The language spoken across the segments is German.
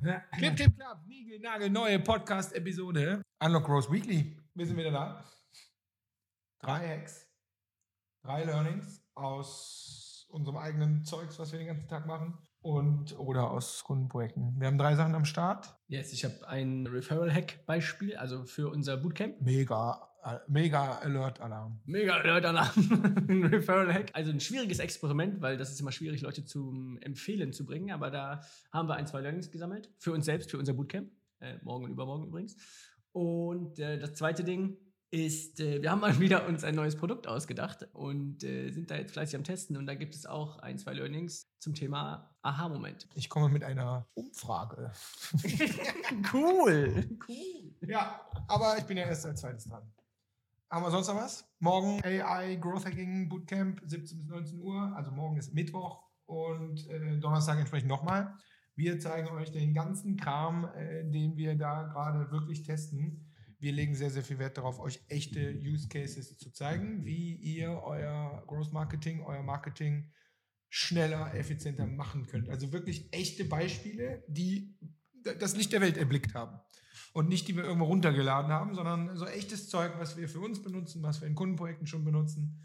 Clip, clip, klapp, Nigel, Nagel, neue Podcast-Episode. Unlock Rose Weekly. Wir sind wieder da. Drei Hacks, drei Learnings aus unserem eigenen Zeugs, was wir den ganzen Tag machen. Und oder aus Kundenprojekten. Wir haben drei Sachen am Start. Yes, ich habe ein Referral-Hack-Beispiel, also für unser Bootcamp. Mega, äh, mega Alert-Alarm. Mega Alert-Alarm. ein Referral-Hack. Also ein schwieriges Experiment, weil das ist immer schwierig, Leute zum Empfehlen zu bringen. Aber da haben wir ein, zwei Learnings gesammelt. Für uns selbst, für unser Bootcamp. Äh, morgen und übermorgen übrigens. Und äh, das zweite Ding ist, äh, wir haben mal wieder uns ein neues Produkt ausgedacht und äh, sind da jetzt fleißig am Testen. Und da gibt es auch ein, zwei Learnings zum Thema Aha-Moment. Ich komme mit einer Umfrage. cool. Cool. Ja, aber ich bin ja erst als zweites dran. Haben wir sonst noch was? Morgen AI Growth Hacking Bootcamp, 17 bis 19 Uhr. Also morgen ist Mittwoch und äh, Donnerstag entsprechend nochmal. Wir zeigen euch den ganzen Kram, äh, den wir da gerade wirklich testen. Wir legen sehr, sehr viel Wert darauf, euch echte Use Cases zu zeigen, wie ihr euer Growth Marketing, euer Marketing schneller, effizienter machen könnt. Also wirklich echte Beispiele, die das Licht der Welt erblickt haben. Und nicht, die wir irgendwo runtergeladen haben, sondern so echtes Zeug, was wir für uns benutzen, was wir in Kundenprojekten schon benutzen.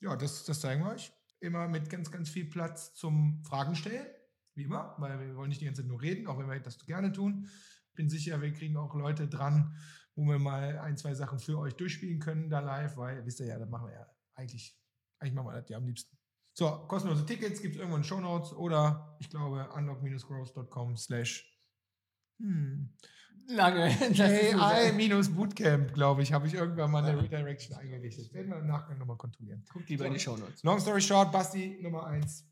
Ja, das, das zeigen wir euch. Immer mit ganz, ganz viel Platz zum Fragen stellen, wie immer, weil wir wollen nicht die ganze Zeit nur reden, auch wenn wir das gerne tun. Bin sicher, wir kriegen auch Leute dran, wo wir mal ein, zwei Sachen für euch durchspielen können da live, weil, wisst ihr ja, das machen wir ja eigentlich, eigentlich machen wir das ja am liebsten. So, kostenlose Tickets gibt es irgendwo in Show Notes oder ich glaube unlock-growth.com slash hm. Lange. AI-Bootcamp, glaube ich, habe ich irgendwann mal eine Redirection eingerichtet. Werden wir im Nachgang nochmal kontrollieren. Guckt lieber in die Show Notes. Long story short, Basti, Nummer eins.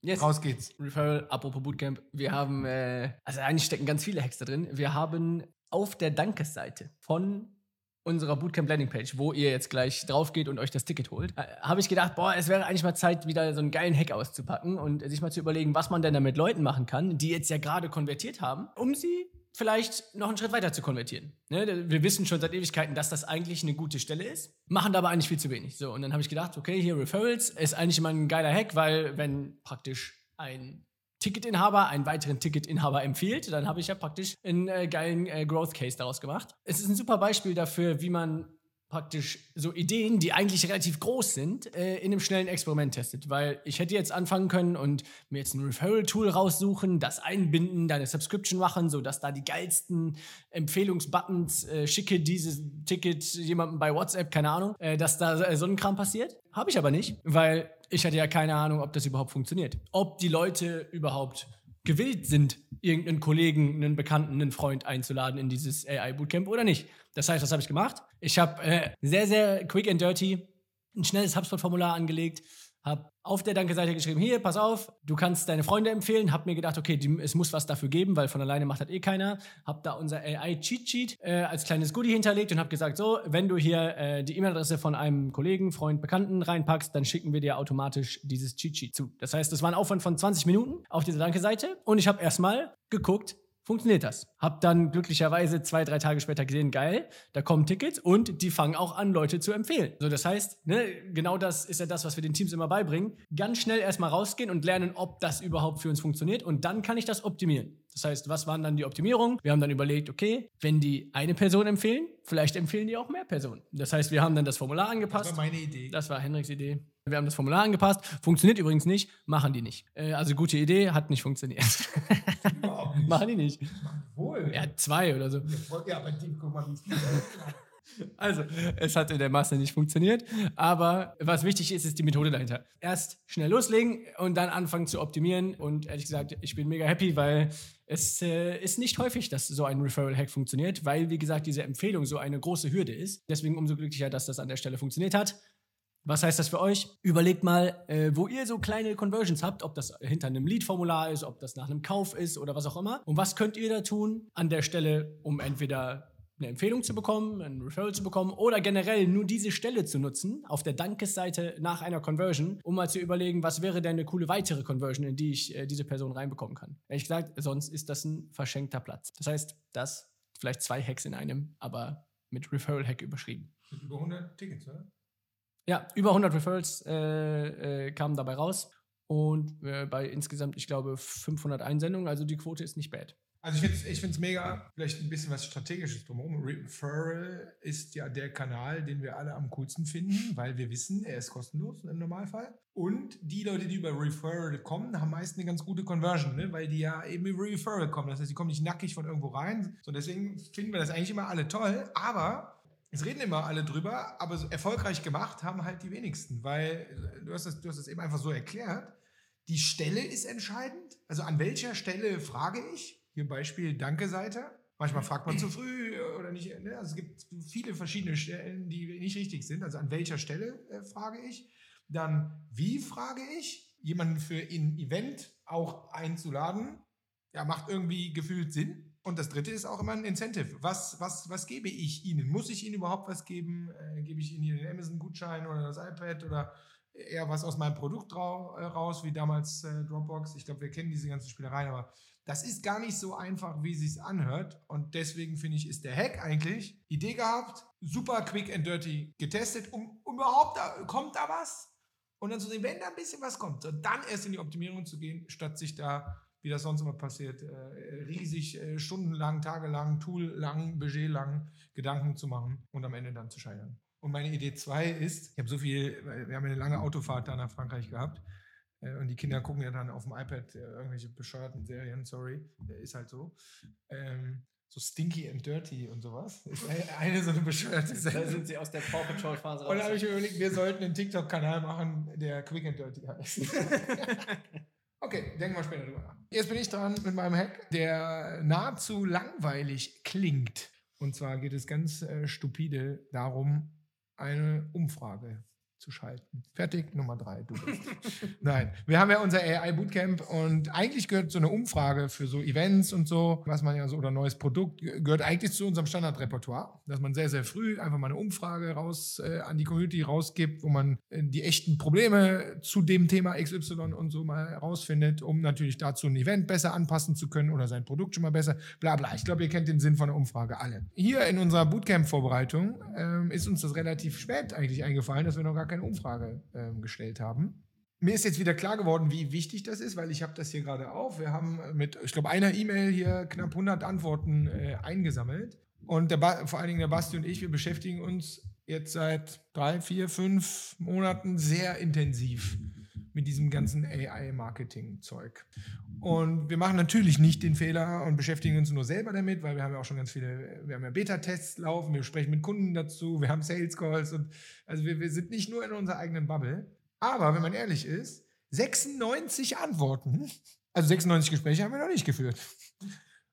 Yes. Raus geht's. Referral, apropos Bootcamp. Wir haben, äh, also eigentlich stecken ganz viele Hacks da drin. Wir haben auf der Dankesseite von unserer Bootcamp Landingpage, wo ihr jetzt gleich drauf geht und euch das Ticket holt, äh, habe ich gedacht, boah, es wäre eigentlich mal Zeit, wieder so einen geilen Hack auszupacken und sich mal zu überlegen, was man denn da mit Leuten machen kann, die jetzt ja gerade konvertiert haben, um sie vielleicht noch einen Schritt weiter zu konvertieren. Ne? Wir wissen schon seit Ewigkeiten, dass das eigentlich eine gute Stelle ist, machen da aber eigentlich viel zu wenig. So, und dann habe ich gedacht, okay, hier Referrals ist eigentlich immer ein geiler Hack, weil wenn praktisch ein Ticketinhaber einen weiteren Ticketinhaber empfiehlt, dann habe ich ja praktisch einen äh, geilen äh, Growth Case daraus gemacht. Es ist ein super Beispiel dafür, wie man praktisch so Ideen, die eigentlich relativ groß sind, äh, in einem schnellen Experiment testet. Weil ich hätte jetzt anfangen können und mir jetzt ein Referral-Tool raussuchen, das einbinden, deine Subscription machen, sodass da die geilsten Empfehlungsbuttons äh, schicke dieses Ticket jemandem bei WhatsApp, keine Ahnung, äh, dass da äh, so ein Kram passiert. Habe ich aber nicht, weil ich hatte ja keine Ahnung, ob das überhaupt funktioniert. Ob die Leute überhaupt gewillt sind, irgendeinen Kollegen, einen Bekannten, einen Freund einzuladen in dieses AI-Bootcamp oder nicht. Das heißt, was habe ich gemacht? Ich habe äh, sehr, sehr quick and dirty ein schnelles HubSpot-Formular angelegt, habe auf der Danke-Seite geschrieben, hier, pass auf, du kannst deine Freunde empfehlen, habe mir gedacht, okay, die, es muss was dafür geben, weil von alleine macht das eh keiner, habe da unser AI-Cheat-Sheet äh, als kleines Goodie hinterlegt und habe gesagt, so, wenn du hier äh, die E-Mail-Adresse von einem Kollegen, Freund, Bekannten reinpackst, dann schicken wir dir automatisch dieses Cheat-Sheet zu. Das heißt, das war ein Aufwand von 20 Minuten auf dieser Danke-Seite und ich habe erstmal geguckt, funktioniert das. Hab dann glücklicherweise zwei, drei Tage später gesehen, geil, da kommen Tickets und die fangen auch an, Leute zu empfehlen. So, das heißt, ne, genau das ist ja das, was wir den Teams immer beibringen. Ganz schnell erstmal rausgehen und lernen, ob das überhaupt für uns funktioniert und dann kann ich das optimieren. Das heißt, was waren dann die Optimierungen? Wir haben dann überlegt, okay, wenn die eine Person empfehlen, vielleicht empfehlen die auch mehr Personen. Das heißt, wir haben dann das Formular angepasst. Das war meine Idee. Das war Henriks Idee. Wir haben das Formular angepasst. Funktioniert übrigens nicht, machen die nicht. Äh, also gute Idee, hat nicht funktioniert. Nicht. machen die nicht. Wohl. Ja, zwei oder so. Ja, bei dem, guck mal, wie Also, es hat in der Masse nicht funktioniert. Aber was wichtig ist, ist die Methode dahinter. Erst schnell loslegen und dann anfangen zu optimieren. Und ehrlich gesagt, ich bin mega happy, weil es äh, ist nicht häufig, dass so ein Referral-Hack funktioniert, weil, wie gesagt, diese Empfehlung so eine große Hürde ist. Deswegen umso glücklicher, dass das an der Stelle funktioniert hat. Was heißt das für euch? Überlegt mal, äh, wo ihr so kleine Conversions habt, ob das hinter einem Lead-Formular ist, ob das nach einem Kauf ist oder was auch immer. Und was könnt ihr da tun an der Stelle, um entweder eine Empfehlung zu bekommen, ein Referral zu bekommen oder generell nur diese Stelle zu nutzen auf der Dankesseite nach einer Conversion, um mal zu überlegen, was wäre denn eine coole weitere Conversion, in die ich äh, diese Person reinbekommen kann. Ehrlich gesagt, sonst ist das ein verschenkter Platz. Das heißt, das vielleicht zwei Hacks in einem, aber mit Referral-Hack überschrieben. Mit über 100 Tickets, oder? Ja, über 100 Referrals äh, äh, kamen dabei raus. Und äh, bei insgesamt, ich glaube, 500 Einsendungen. Also die Quote ist nicht bad. Also ich finde es mega, vielleicht ein bisschen was Strategisches drumherum. Referral ist ja der Kanal, den wir alle am coolsten finden, weil wir wissen, er ist kostenlos im Normalfall. Und die Leute, die über Referral kommen, haben meist eine ganz gute Conversion, ne? weil die ja eben über Referral kommen. Das heißt, die kommen nicht nackig von irgendwo rein. So, deswegen finden wir das eigentlich immer alle toll. Aber es reden immer alle drüber, aber so erfolgreich gemacht haben halt die wenigsten, weil du hast das, du hast das eben einfach so erklärt. Die Stelle ist entscheidend. Also an welcher Stelle frage ich? Hier Beispiel Danke-Seite. Manchmal fragt man zu früh oder nicht. Ne? Also es gibt viele verschiedene Stellen, die nicht richtig sind. Also an welcher Stelle äh, frage ich? Dann, wie frage ich? Jemanden für ein Event auch einzuladen, ja, macht irgendwie gefühlt Sinn. Und das dritte ist auch immer ein Incentive. Was, was, was gebe ich Ihnen? Muss ich Ihnen überhaupt was geben? Äh, gebe ich Ihnen hier den Amazon-Gutschein oder das iPad oder eher was aus meinem Produkt raus, wie damals äh, Dropbox? Ich glaube, wir kennen diese ganzen Spielereien, aber das ist gar nicht so einfach, wie es sich anhört. Und deswegen finde ich, ist der Hack eigentlich Idee gehabt, super quick and dirty getestet, um, überhaupt, da, kommt da was? Und dann zu sehen, wenn da ein bisschen was kommt, so dann erst in die Optimierung zu gehen, statt sich da, wie das sonst immer passiert, äh, riesig äh, stundenlang, tagelang, toollang, budgetlang Gedanken zu machen und am Ende dann zu scheitern. Und meine Idee 2 ist, ich habe so viel, wir haben eine lange Autofahrt da nach Frankreich gehabt äh, und die Kinder gucken ja dann auf dem iPad äh, irgendwelche bescheuerten Serien, sorry, ist halt so. Ähm, so Stinky and Dirty und sowas. Ist eine so eine bescheuerte Serie. Da sind sie aus der Paw Patrol Phase raus. Und da habe ich mir überlegt, wir sollten einen TikTok-Kanal machen, der Quick and Dirty heißt. okay, denken wir später drüber nach. Jetzt bin ich dran mit meinem Hack, der nahezu langweilig klingt. Und zwar geht es ganz äh, stupide darum, eine Umfrage zu schalten. Fertig, Nummer drei, du bist. Nein, wir haben ja unser AI Bootcamp und eigentlich gehört so eine Umfrage für so Events und so, was man ja so, oder neues Produkt, gehört eigentlich zu unserem Standardrepertoire, dass man sehr, sehr früh einfach mal eine Umfrage raus äh, an die Community rausgibt, wo man äh, die echten Probleme zu dem Thema XY und so mal herausfindet, um natürlich dazu ein Event besser anpassen zu können oder sein Produkt schon mal besser, bla bla. Ich glaube, ihr kennt den Sinn von der Umfrage alle. Hier in unserer Bootcamp-Vorbereitung ähm, ist uns das relativ spät eigentlich eingefallen, dass wir noch gar keine Umfrage ähm, gestellt haben. Mir ist jetzt wieder klar geworden, wie wichtig das ist, weil ich habe das hier gerade auf. Wir haben mit, ich glaube, einer E-Mail hier knapp 100 Antworten äh, eingesammelt. Und vor allen Dingen der Basti und ich, wir beschäftigen uns jetzt seit drei, vier, fünf Monaten sehr intensiv mit diesem ganzen AI-Marketing-Zeug. Und wir machen natürlich nicht den Fehler und beschäftigen uns nur selber damit, weil wir haben ja auch schon ganz viele, wir haben ja Beta-Tests laufen, wir sprechen mit Kunden dazu, wir haben Sales-Calls und also wir, wir sind nicht nur in unserer eigenen Bubble. Aber wenn man ehrlich ist, 96 Antworten, also 96 Gespräche haben wir noch nicht geführt.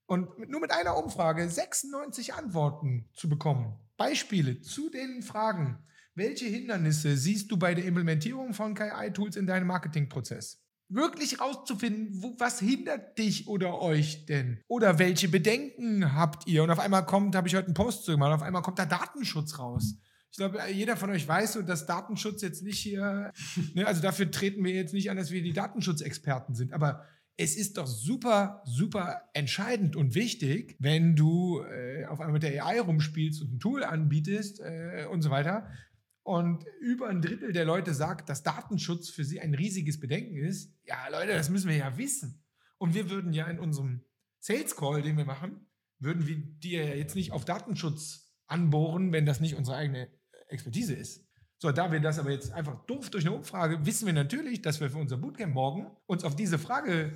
Und nur mit einer Umfrage 96 Antworten zu bekommen, Beispiele zu den Fragen, welche Hindernisse siehst du bei der Implementierung von KI-Tools in deinem Marketingprozess? Wirklich rauszufinden, wo, was hindert dich oder euch denn? Oder welche Bedenken habt ihr? Und auf einmal kommt, habe ich heute einen Post zu gemacht, auf einmal kommt da Datenschutz raus. Ich glaube, jeder von euch weiß so, dass Datenschutz jetzt nicht hier, ne, also dafür treten wir jetzt nicht an, dass wir die Datenschutzexperten sind. Aber es ist doch super, super entscheidend und wichtig, wenn du äh, auf einmal mit der AI rumspielst und ein Tool anbietest äh, und so weiter, und über ein Drittel der Leute sagt, dass Datenschutz für sie ein riesiges Bedenken ist, ja Leute, das müssen wir ja wissen. Und wir würden ja in unserem Sales Call, den wir machen, würden wir dir jetzt nicht auf Datenschutz anbohren, wenn das nicht unsere eigene Expertise ist. So, da wir das aber jetzt einfach doof durch eine Umfrage, wissen wir natürlich, dass wir für unser Bootcamp morgen uns auf diese Frage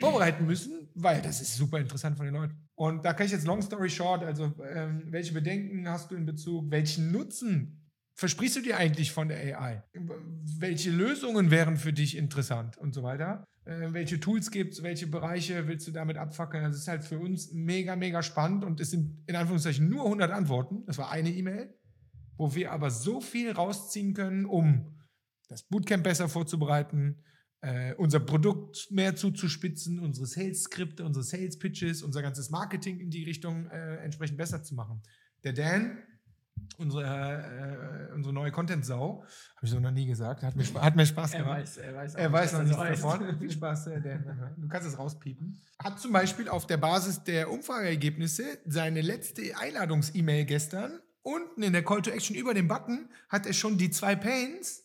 vorbereiten müssen, weil das ist super interessant von den Leuten. Und da kann ich jetzt long story short, also ähm, welche Bedenken hast du in Bezug, welchen Nutzen versprichst du dir eigentlich von der AI? Welche Lösungen wären für dich interessant und so weiter? Äh, welche Tools gibt es? Welche Bereiche willst du damit abfackeln? Das ist halt für uns mega, mega spannend und es sind in Anführungszeichen nur 100 Antworten. Das war eine E-Mail, wo wir aber so viel rausziehen können, um das Bootcamp besser vorzubereiten, äh, unser Produkt mehr zuzuspitzen, unsere Sales-Skripte, unsere Sales-Pitches, unser ganzes Marketing in die Richtung äh, entsprechend besser zu machen. Der Dan unsere, äh, unsere neue Content-Sau. Habe ich so noch nie gesagt. Hat mir, hat mir Spaß gemacht. Er weiß, er weiß, er weiß noch nichts davon. Viel Spaß, äh, Dan. Du kannst es rauspiepen. Hat zum Beispiel auf der Basis der Umfrageergebnisse seine letzte Einladungs-E-Mail gestern unten in der Call to Action über dem Button hat er schon die zwei Pains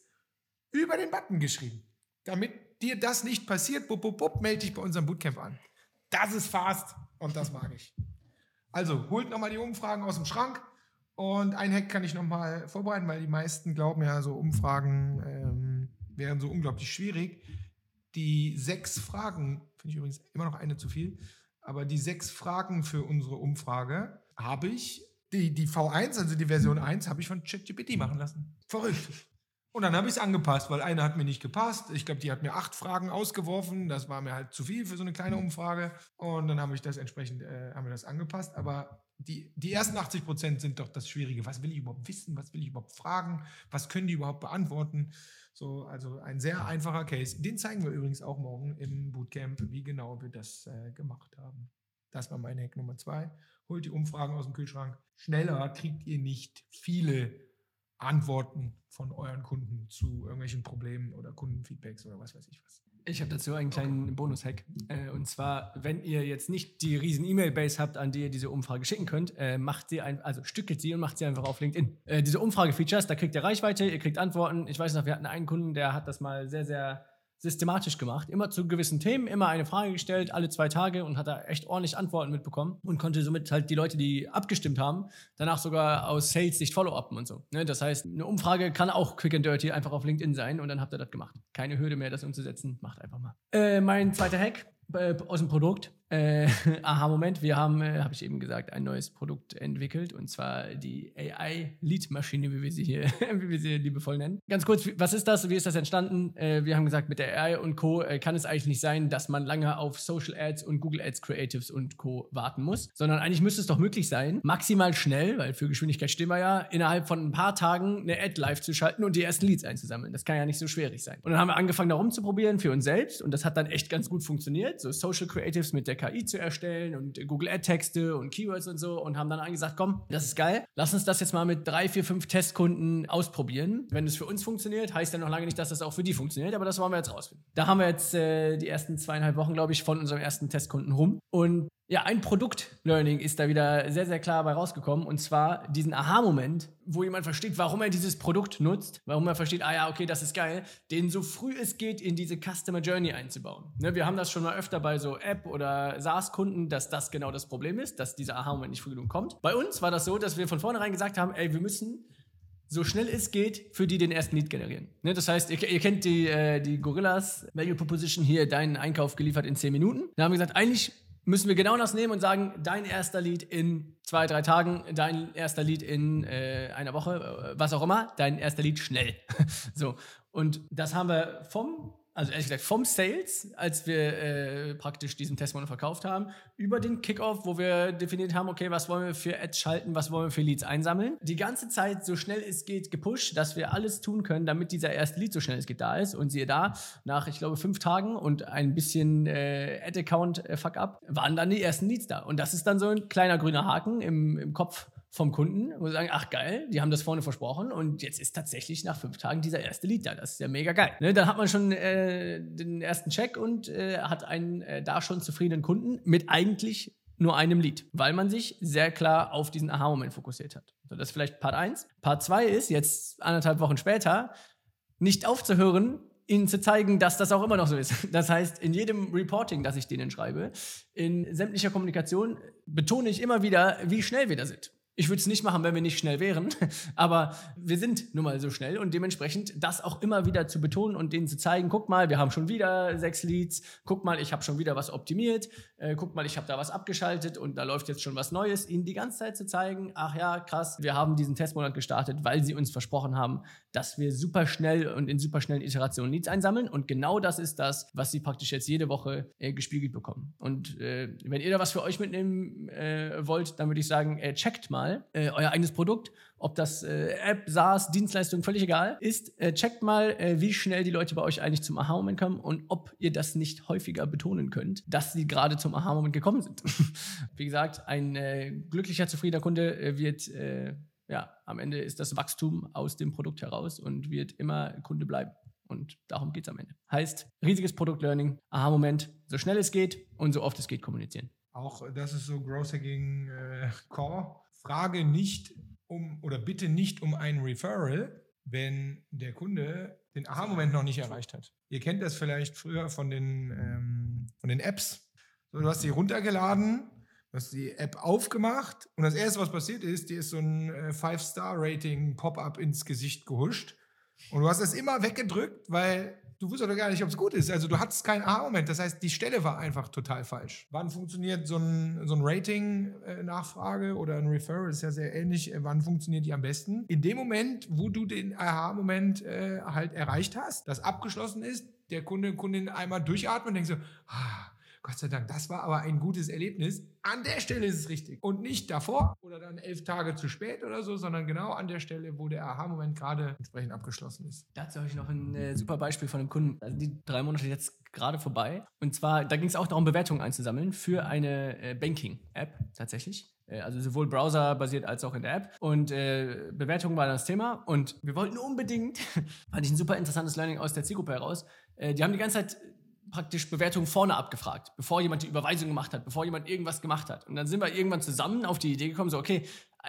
über den Button geschrieben. Damit dir das nicht passiert, bup, bup, bup, melde dich bei unserem Bootcamp an. Das ist fast und das mag ich. Also, holt nochmal die Umfragen aus dem Schrank und ein Hack kann ich nochmal vorbereiten, weil die meisten glauben ja, so Umfragen ähm, wären so unglaublich schwierig. Die sechs Fragen, finde ich übrigens immer noch eine zu viel, aber die sechs Fragen für unsere Umfrage habe ich, die, die V1, also die Version 1, habe ich von ChatGPT machen lassen. Verrückt. Und dann habe ich es angepasst, weil eine hat mir nicht gepasst. Ich glaube, die hat mir acht Fragen ausgeworfen. Das war mir halt zu viel für so eine kleine Umfrage. Und dann habe ich das entsprechend, äh, haben wir das angepasst. Aber die, die ersten 80 Prozent sind doch das Schwierige. Was will ich überhaupt wissen? Was will ich überhaupt fragen? Was können die überhaupt beantworten? So, also ein sehr einfacher Case. Den zeigen wir übrigens auch morgen im Bootcamp, wie genau wir das äh, gemacht haben. Das war mein Hack Nummer zwei. Holt die Umfragen aus dem Kühlschrank. Schneller kriegt ihr nicht viele Antworten von euren Kunden zu irgendwelchen Problemen oder Kundenfeedbacks oder was weiß ich was. Ich habe dazu einen kleinen okay. Bonus-Hack. Äh, und zwar, wenn ihr jetzt nicht die riesen E-Mail-Base habt, an die ihr diese Umfrage schicken könnt, äh, macht sie ein, also stückelt sie und macht sie einfach auf LinkedIn. Äh, diese Umfrage-Features, da kriegt ihr Reichweite, ihr kriegt Antworten. Ich weiß noch, wir hatten einen Kunden, der hat das mal sehr, sehr systematisch gemacht. Immer zu gewissen Themen, immer eine Frage gestellt, alle zwei Tage und hat da echt ordentlich Antworten mitbekommen und konnte somit halt die Leute, die abgestimmt haben, danach sogar aus Sales-Sicht Follow-upen und so. Ne? Das heißt, eine Umfrage kann auch quick and dirty einfach auf LinkedIn sein und dann habt ihr das gemacht. Keine Hürde mehr, das umzusetzen. Macht einfach mal. Äh, mein zweiter Hack äh, aus dem Produkt äh, Aha-Moment, wir haben, äh, habe ich eben gesagt, ein neues Produkt entwickelt und zwar die AI-Lead-Maschine, wie wir sie hier, wie wir sie liebevoll nennen. Ganz kurz, was ist das? Wie ist das entstanden? Äh, wir haben gesagt, mit der AI und Co. Äh, kann es eigentlich nicht sein, dass man lange auf Social Ads und Google Ads Creatives und Co. warten muss, sondern eigentlich müsste es doch möglich sein, maximal schnell, weil für Geschwindigkeit stehen wir ja, innerhalb von ein paar Tagen eine Ad live zu schalten und die ersten Leads einzusammeln. Das kann ja nicht so schwierig sein. Und dann haben wir angefangen, da rumzuprobieren für uns selbst und das hat dann echt ganz gut funktioniert. So Social Creatives mit der KI zu erstellen und Google Ad-Texte und Keywords und so und haben dann angesagt, komm, das ist geil, lass uns das jetzt mal mit drei, vier, fünf Testkunden ausprobieren. Wenn es für uns funktioniert, heißt ja noch lange nicht, dass das auch für die funktioniert, aber das wollen wir jetzt rausfinden. Da haben wir jetzt äh, die ersten zweieinhalb Wochen, glaube ich, von unserem ersten Testkunden rum und ja, ein Produkt-Learning ist da wieder sehr, sehr klar bei rausgekommen. Und zwar diesen Aha-Moment, wo jemand versteht, warum er dieses Produkt nutzt, warum er versteht, ah ja, okay, das ist geil, den so früh es geht in diese Customer Journey einzubauen. Ne, wir haben das schon mal öfter bei so App- oder SaaS-Kunden, dass das genau das Problem ist, dass dieser Aha-Moment nicht früh genug kommt. Bei uns war das so, dass wir von vornherein gesagt haben, ey, wir müssen so schnell es geht, für die den ersten Lead generieren. Ne, das heißt, ihr, ihr kennt die, äh, die Gorillas Value Proposition hier, deinen Einkauf geliefert in 10 Minuten. Da haben wir gesagt, eigentlich müssen wir genau das nehmen und sagen, dein erster Lied in zwei, drei Tagen, dein erster Lied in äh, einer Woche, äh, was auch immer, dein erster Lied schnell. so. Und das haben wir vom also ehrlich gesagt, vom Sales, als wir äh, praktisch diesen Testmodell verkauft haben, über den Kickoff, wo wir definiert haben, okay, was wollen wir für Ads schalten, was wollen wir für Leads einsammeln. Die ganze Zeit so schnell es geht gepusht, dass wir alles tun können, damit dieser erste Lead so schnell es geht da ist. Und siehe da, nach, ich glaube, fünf Tagen und ein bisschen äh, Ad-Account-Fuck-up, äh, waren dann die ersten Leads da. Und das ist dann so ein kleiner grüner Haken im, im Kopf vom Kunden, wo sie sagen, ach geil, die haben das vorne versprochen und jetzt ist tatsächlich nach fünf Tagen dieser erste Lied da. Das ist ja mega geil. Ne, dann hat man schon äh, den ersten Check und äh, hat einen äh, da schon zufriedenen Kunden mit eigentlich nur einem Lied, weil man sich sehr klar auf diesen Aha-Moment fokussiert hat. So, das ist vielleicht Part 1. Part 2 ist, jetzt anderthalb Wochen später, nicht aufzuhören, ihnen zu zeigen, dass das auch immer noch so ist. Das heißt, in jedem Reporting, das ich denen schreibe, in sämtlicher Kommunikation betone ich immer wieder, wie schnell wir da sind. Ich würde es nicht machen, wenn wir nicht schnell wären, aber wir sind nun mal so schnell und dementsprechend das auch immer wieder zu betonen und denen zu zeigen, guck mal, wir haben schon wieder sechs Leads, guck mal, ich habe schon wieder was optimiert, äh, guck mal, ich habe da was abgeschaltet und da läuft jetzt schon was Neues, ihnen die ganze Zeit zu zeigen, ach ja, krass, wir haben diesen Testmonat gestartet, weil sie uns versprochen haben, dass wir super schnell und in super schnellen Iterationen Leads einsammeln und genau das ist das, was sie praktisch jetzt jede Woche äh, gespiegelt bekommen. Und äh, wenn ihr da was für euch mitnehmen äh, wollt, dann würde ich sagen, äh, checkt mal äh, euer eigenes Produkt, ob das äh, App, SaaS, Dienstleistung, völlig egal ist. Äh, checkt mal, äh, wie schnell die Leute bei euch eigentlich zum Aha-Moment kommen und ob ihr das nicht häufiger betonen könnt, dass sie gerade zum Aha-Moment gekommen sind. wie gesagt, ein äh, glücklicher, zufriedener Kunde wird ja, am Ende ist das Wachstum aus dem Produkt heraus und wird immer Kunde bleiben. Und darum geht es am Ende. Heißt, riesiges Produkt-Learning, Aha-Moment, so schnell es geht und so oft es geht kommunizieren. Auch das ist so Growth Hacking äh, Core frage nicht um oder bitte nicht um ein Referral, wenn der Kunde den Aha-Moment noch nicht erreicht hat. Ihr kennt das vielleicht früher von den, ähm, von den Apps. So, du hast sie runtergeladen, hast die App aufgemacht und das erste, was passiert ist, dir ist so ein äh, Five-Star-Rating-Pop-up ins Gesicht gehuscht. Und du hast es immer weggedrückt, weil du wusstest doch gar nicht, ob es gut ist. Also du hattest keinen Aha-Moment. Das heißt, die Stelle war einfach total falsch. Wann funktioniert so ein, so ein Rating-Nachfrage oder ein Referral? ist ja sehr ähnlich. Wann funktioniert die am besten? In dem Moment, wo du den Aha-Moment äh, halt erreicht hast, das abgeschlossen ist, der Kunde, Kundin einmal durchatmet und denkt so, ah, Gott sei Dank, das war aber ein gutes Erlebnis. An der Stelle ist es richtig. Und nicht davor oder dann elf Tage zu spät oder so, sondern genau an der Stelle, wo der Aha-Moment gerade entsprechend abgeschlossen ist. Dazu habe ich noch ein äh, super Beispiel von einem Kunden. Also die drei Monate jetzt gerade vorbei. Und zwar, da ging es auch darum, Bewertungen einzusammeln für eine äh, Banking-App tatsächlich. Äh, also sowohl browserbasiert als auch in der App. Und äh, Bewertungen war das Thema. Und wir wollten unbedingt, fand ich ein super interessantes Learning aus der Zielgruppe heraus, äh, die haben die ganze Zeit praktisch Bewertungen vorne abgefragt, bevor jemand die Überweisung gemacht hat, bevor jemand irgendwas gemacht hat. Und dann sind wir irgendwann zusammen auf die Idee gekommen, so, okay,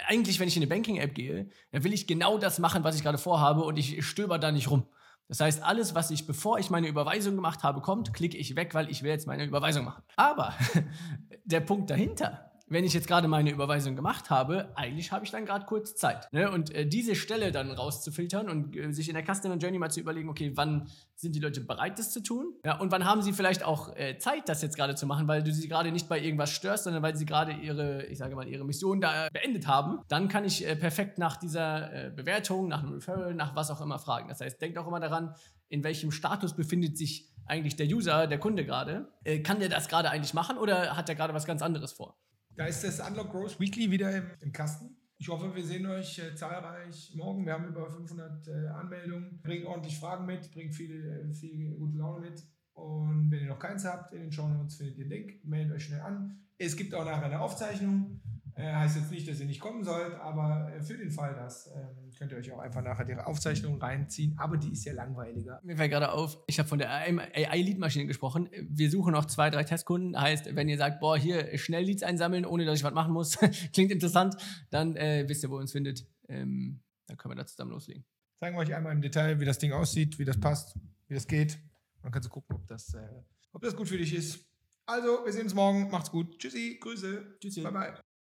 eigentlich, wenn ich in eine Banking-App gehe, dann will ich genau das machen, was ich gerade vorhabe und ich stöber da nicht rum. Das heißt, alles, was ich, bevor ich meine Überweisung gemacht habe, kommt, klicke ich weg, weil ich will jetzt meine Überweisung machen. Aber der Punkt dahinter, wenn ich jetzt gerade meine Überweisung gemacht habe, eigentlich habe ich dann gerade kurz Zeit. Ne? Und äh, diese Stelle dann rauszufiltern und äh, sich in der Customer Journey mal zu überlegen, okay, wann sind die Leute bereit, das zu tun? Ja, und wann haben sie vielleicht auch äh, Zeit, das jetzt gerade zu machen, weil du sie gerade nicht bei irgendwas störst, sondern weil sie gerade ihre, ich sage mal, ihre Mission da beendet haben, dann kann ich äh, perfekt nach dieser äh, Bewertung, nach einem Referral, nach was auch immer fragen. Das heißt, denkt auch immer daran, in welchem Status befindet sich eigentlich der User, der Kunde gerade. Äh, kann der das gerade eigentlich machen oder hat er gerade was ganz anderes vor? Da ist das Unlock Growth Weekly wieder im, Kasten. Ich hoffe, wir sehen euch äh, zahlreich morgen. Wir haben über 500 äh, Anmeldungen. Bringt ordentlich Fragen mit, bringt viel, äh, viel gute Laune mit. Und wenn ihr noch keins habt, in den Show Notes findet ihr den Link. Meldet euch schnell an. Es gibt auch nachher eine Aufzeichnung. Äh, heißt jetzt nicht, dass ihr nicht kommen sollt, aber äh, für den Fall, dass ähm, könnt ihr euch auch einfach nachher die Aufzeichnung reinziehen. Aber die ist ja langweiliger. Mir fällt gerade auf, ich habe von der AI-Lead-Maschine gesprochen. Wir suchen noch zwei, drei Testkunden. Heißt, wenn ihr sagt, boah, hier schnell Leads einsammeln, ohne dass ich was machen muss, klingt interessant, dann äh, wisst ihr, wo ihr uns findet. Ähm, dann können wir da zusammen loslegen. Zeigen wir euch einmal im Detail, wie das Ding aussieht, wie das passt, wie das geht. Dann kannst du gucken, ob das, äh, ob das gut für dich ist. Also, wir sehen uns morgen. Macht's gut. Tschüssi. Grüße. Tschüssi. Bye, bye.